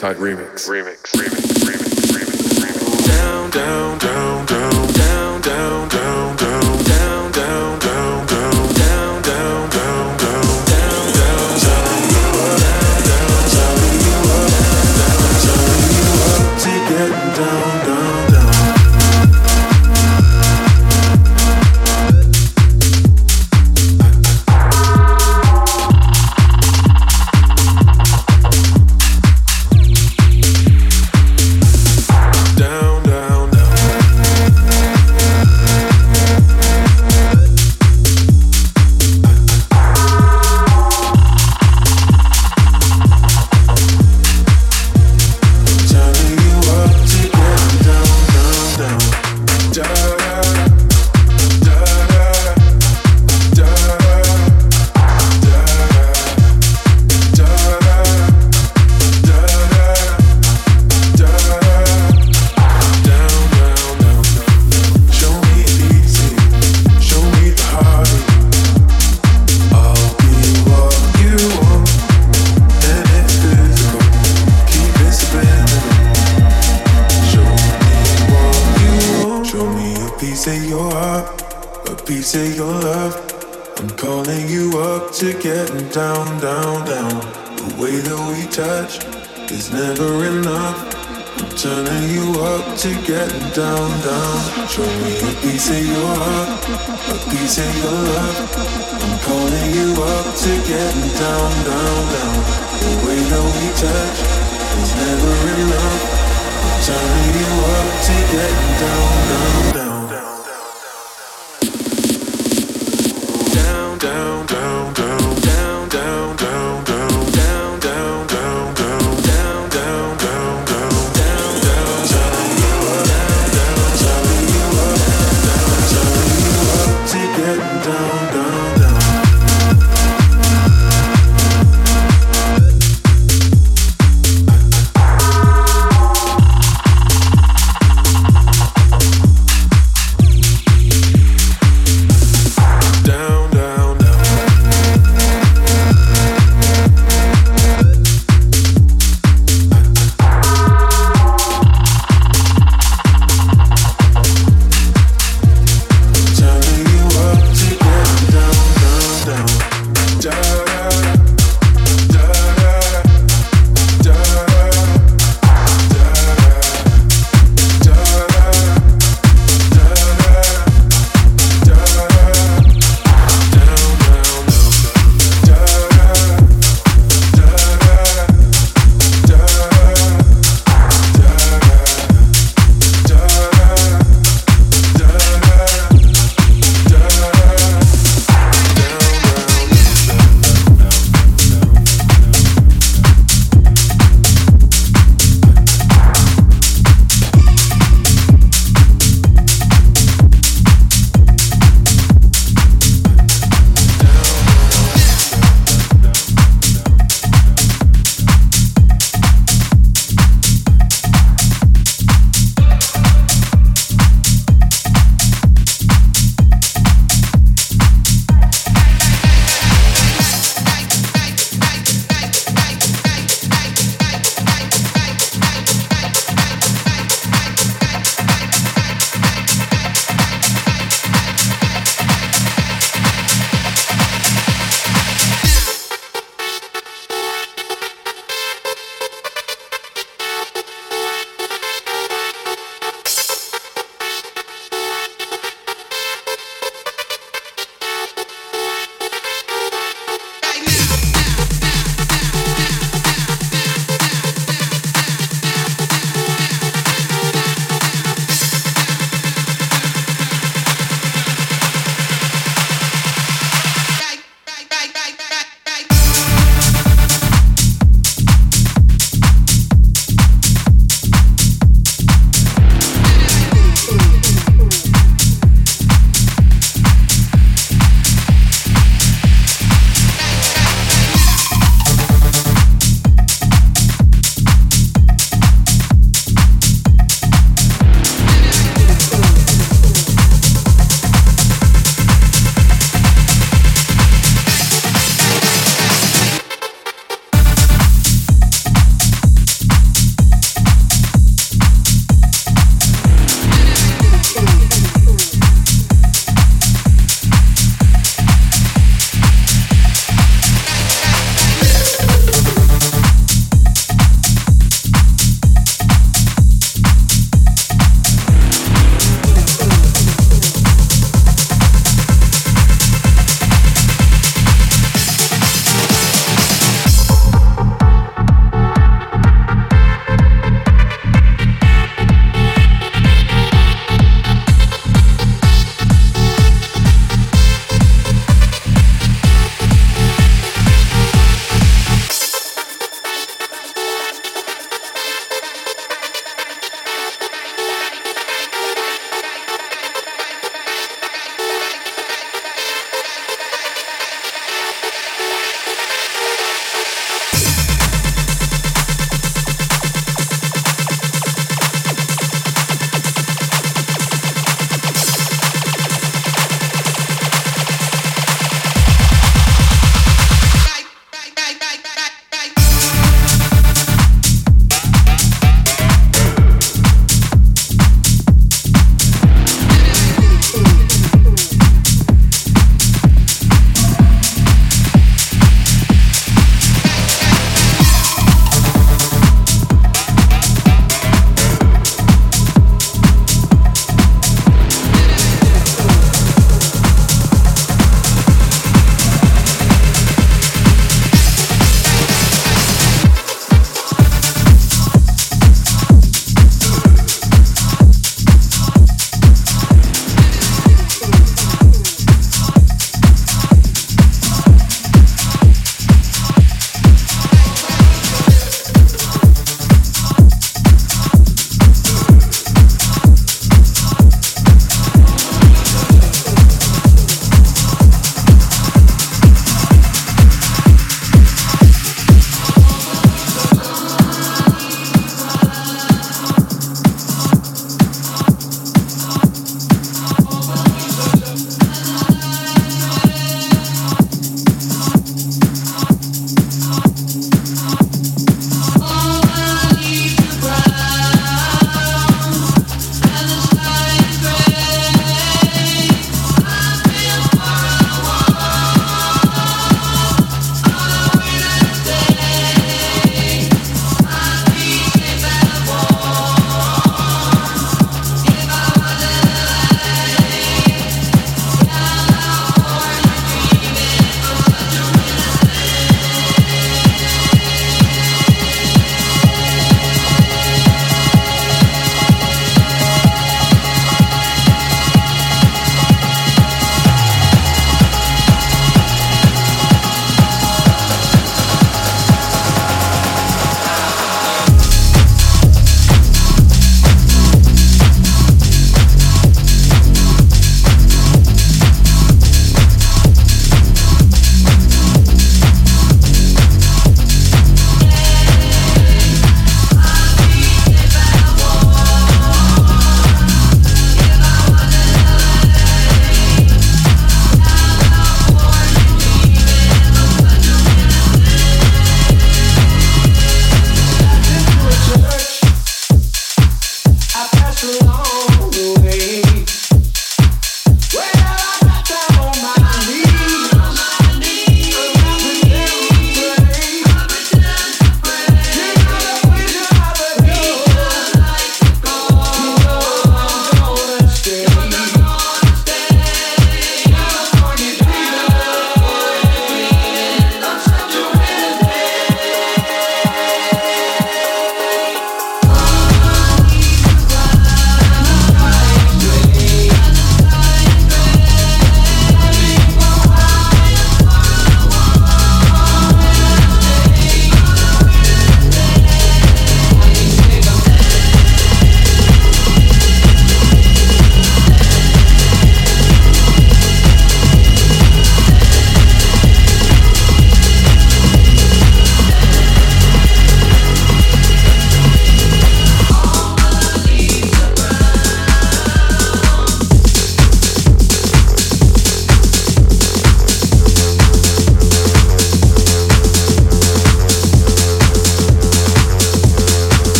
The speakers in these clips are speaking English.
inside agree.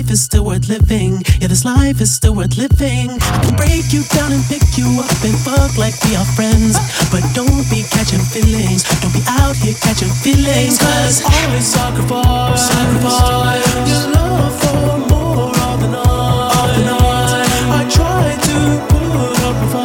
Life is still worth living. Yeah, this life is still worth living. I can break you down and pick you up and fuck like we are friends. But don't be catching feelings. Don't be out here catching feelings. Cause always sacrifice, sacrifice your love for more of the night. The night. I try to put up a.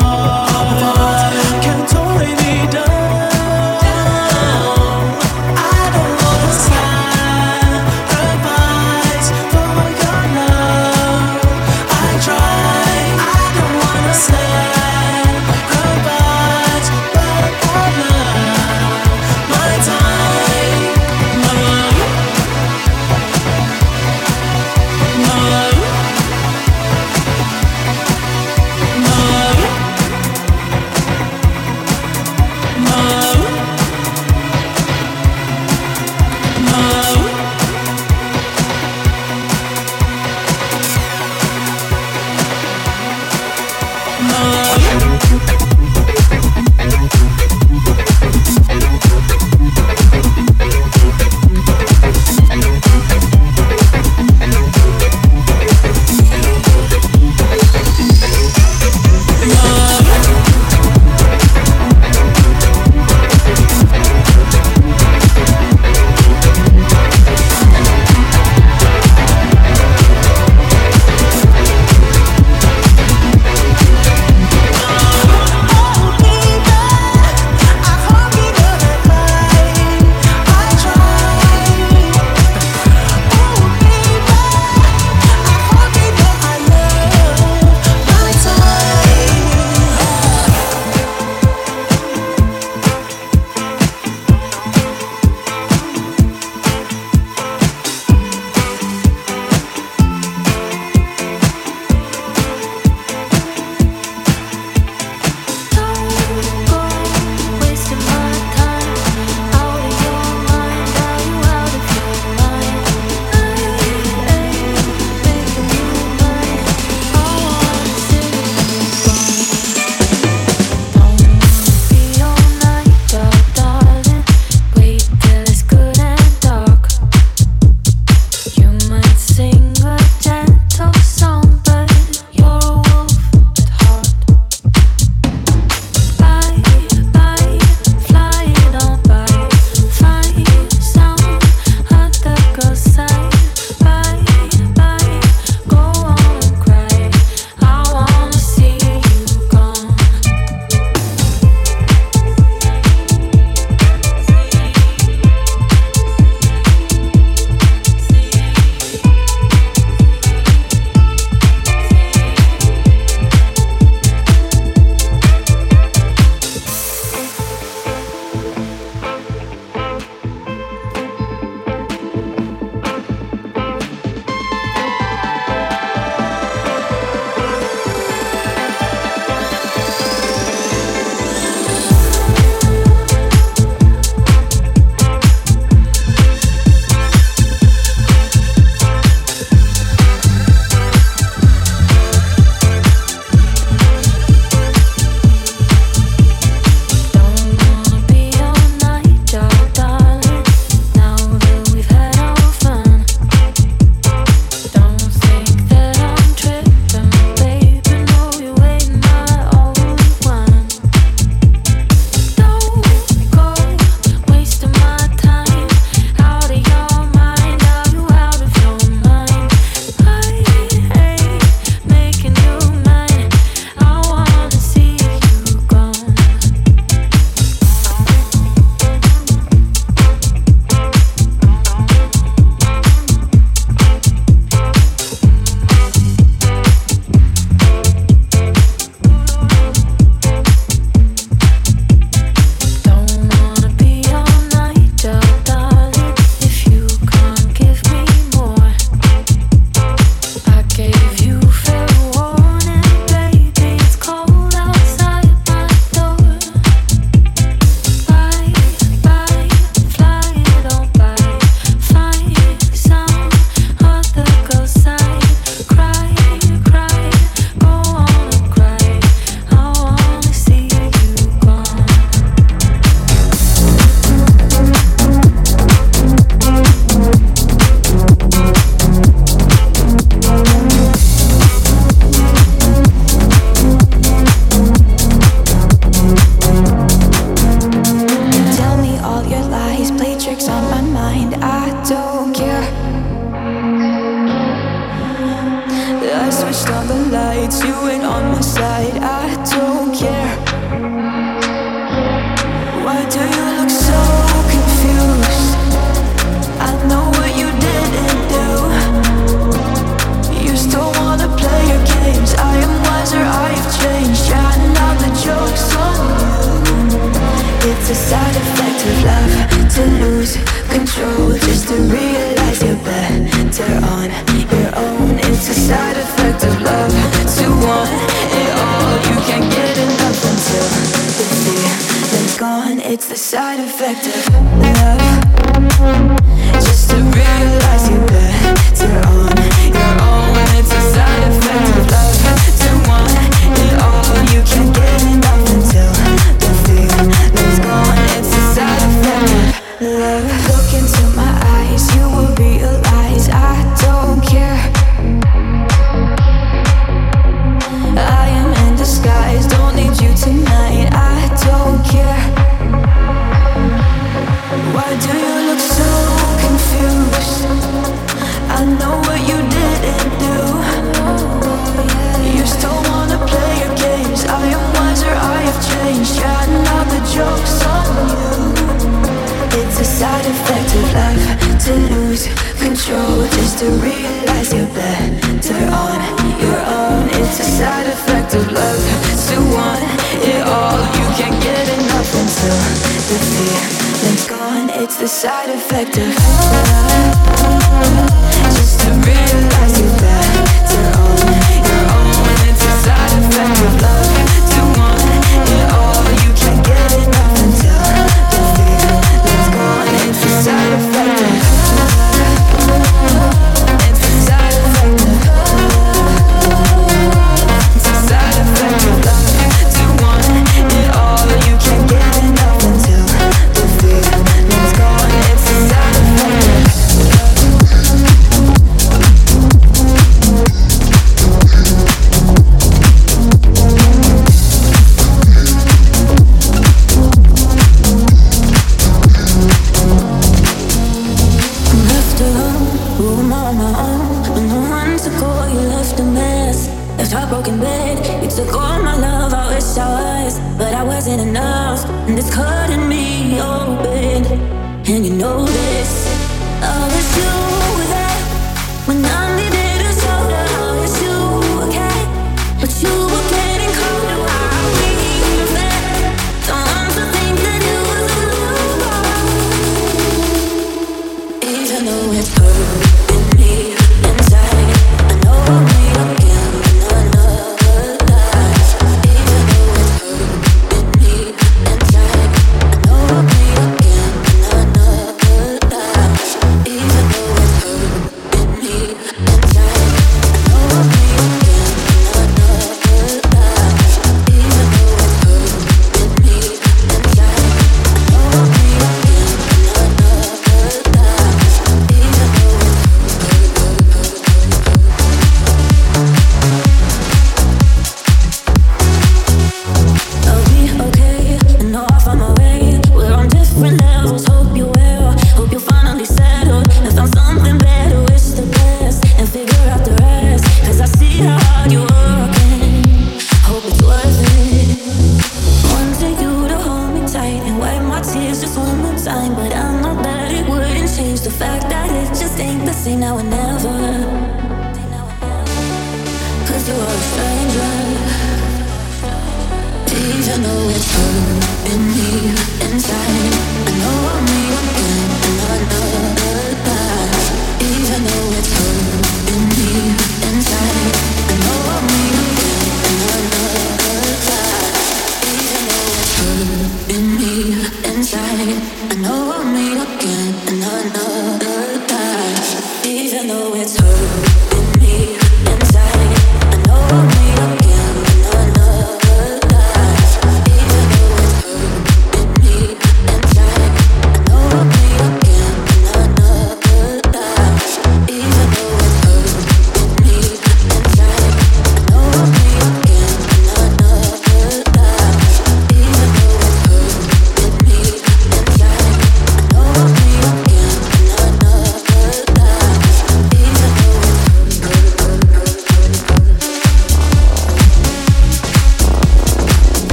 defective life to lose control just to realize you're better on your own. It's a side effect of love to want it all. You can't get enough until the feeling's gone. It's the side effect of love, just to realize.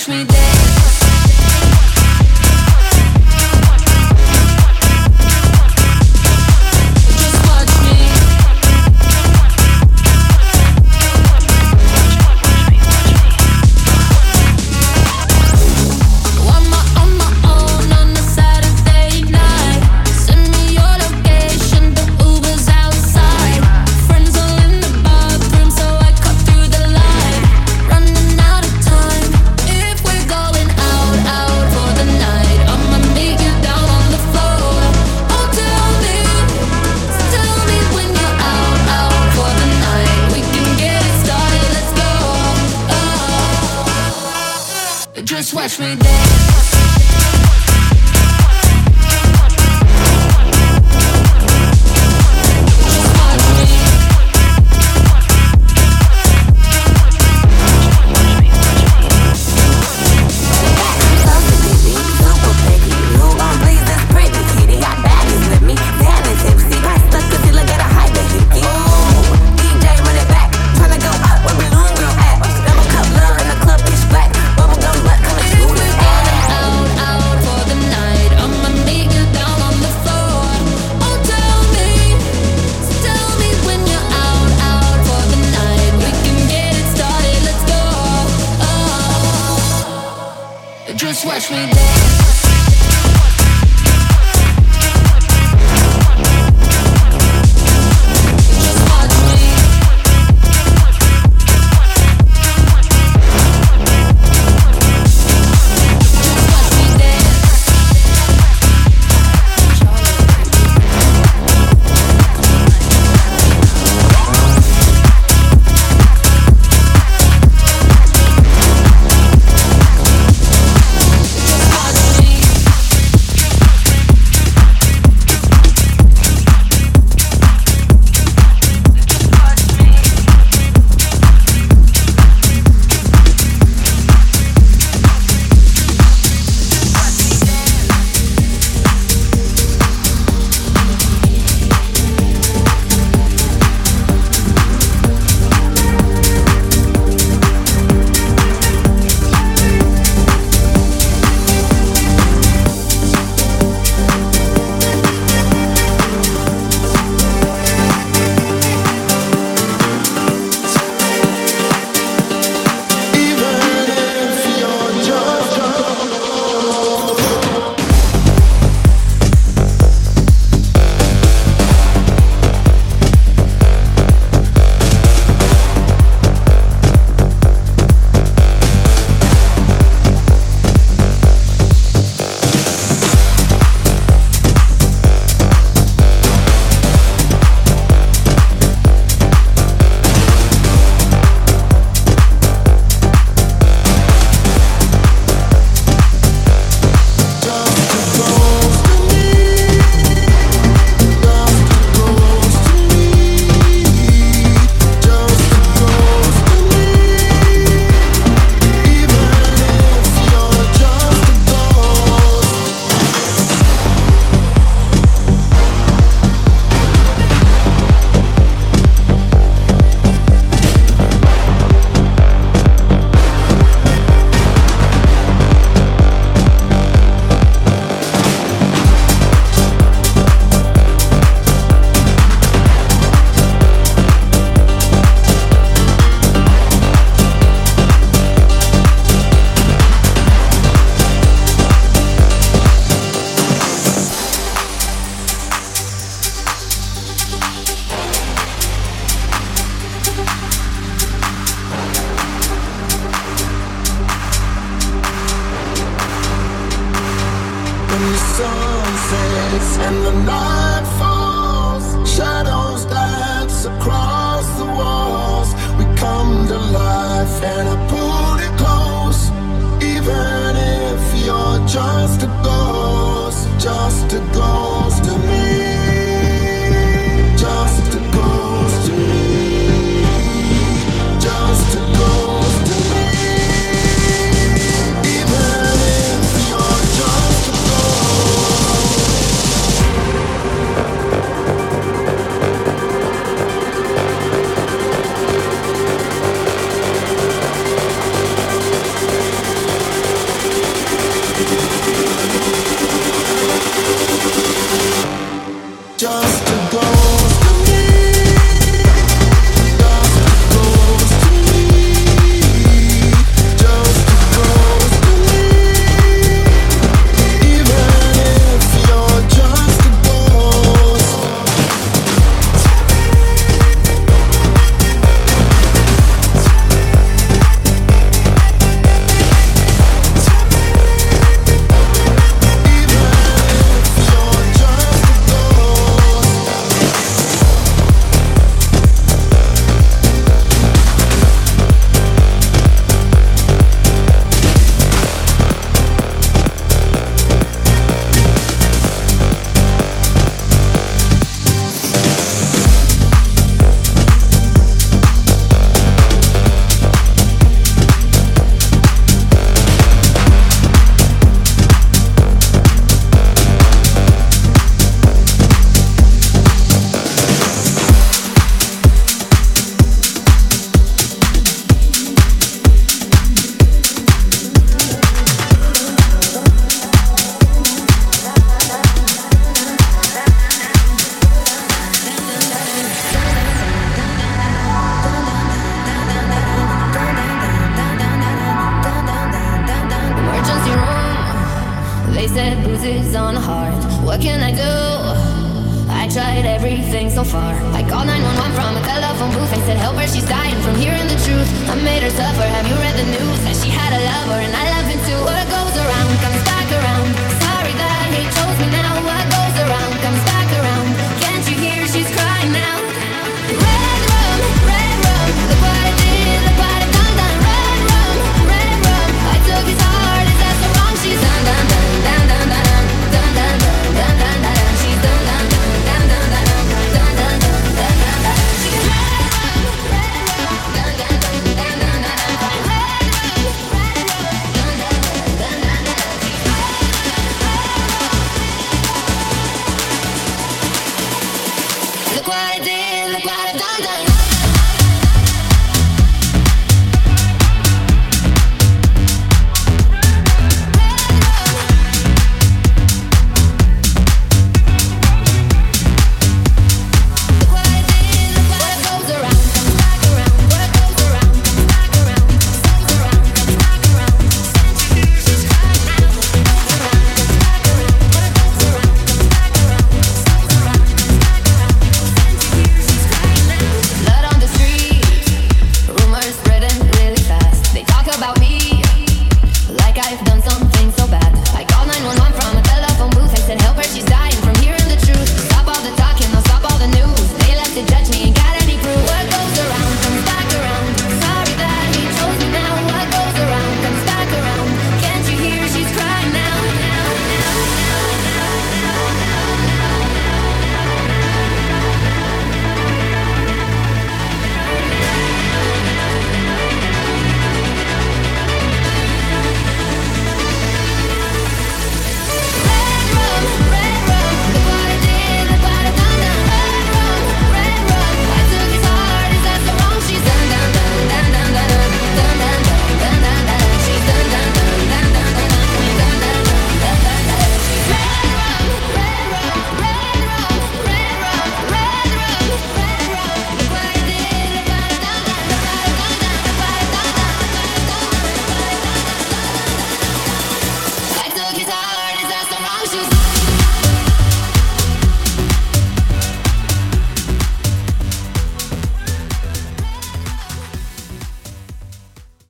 Watch me dance.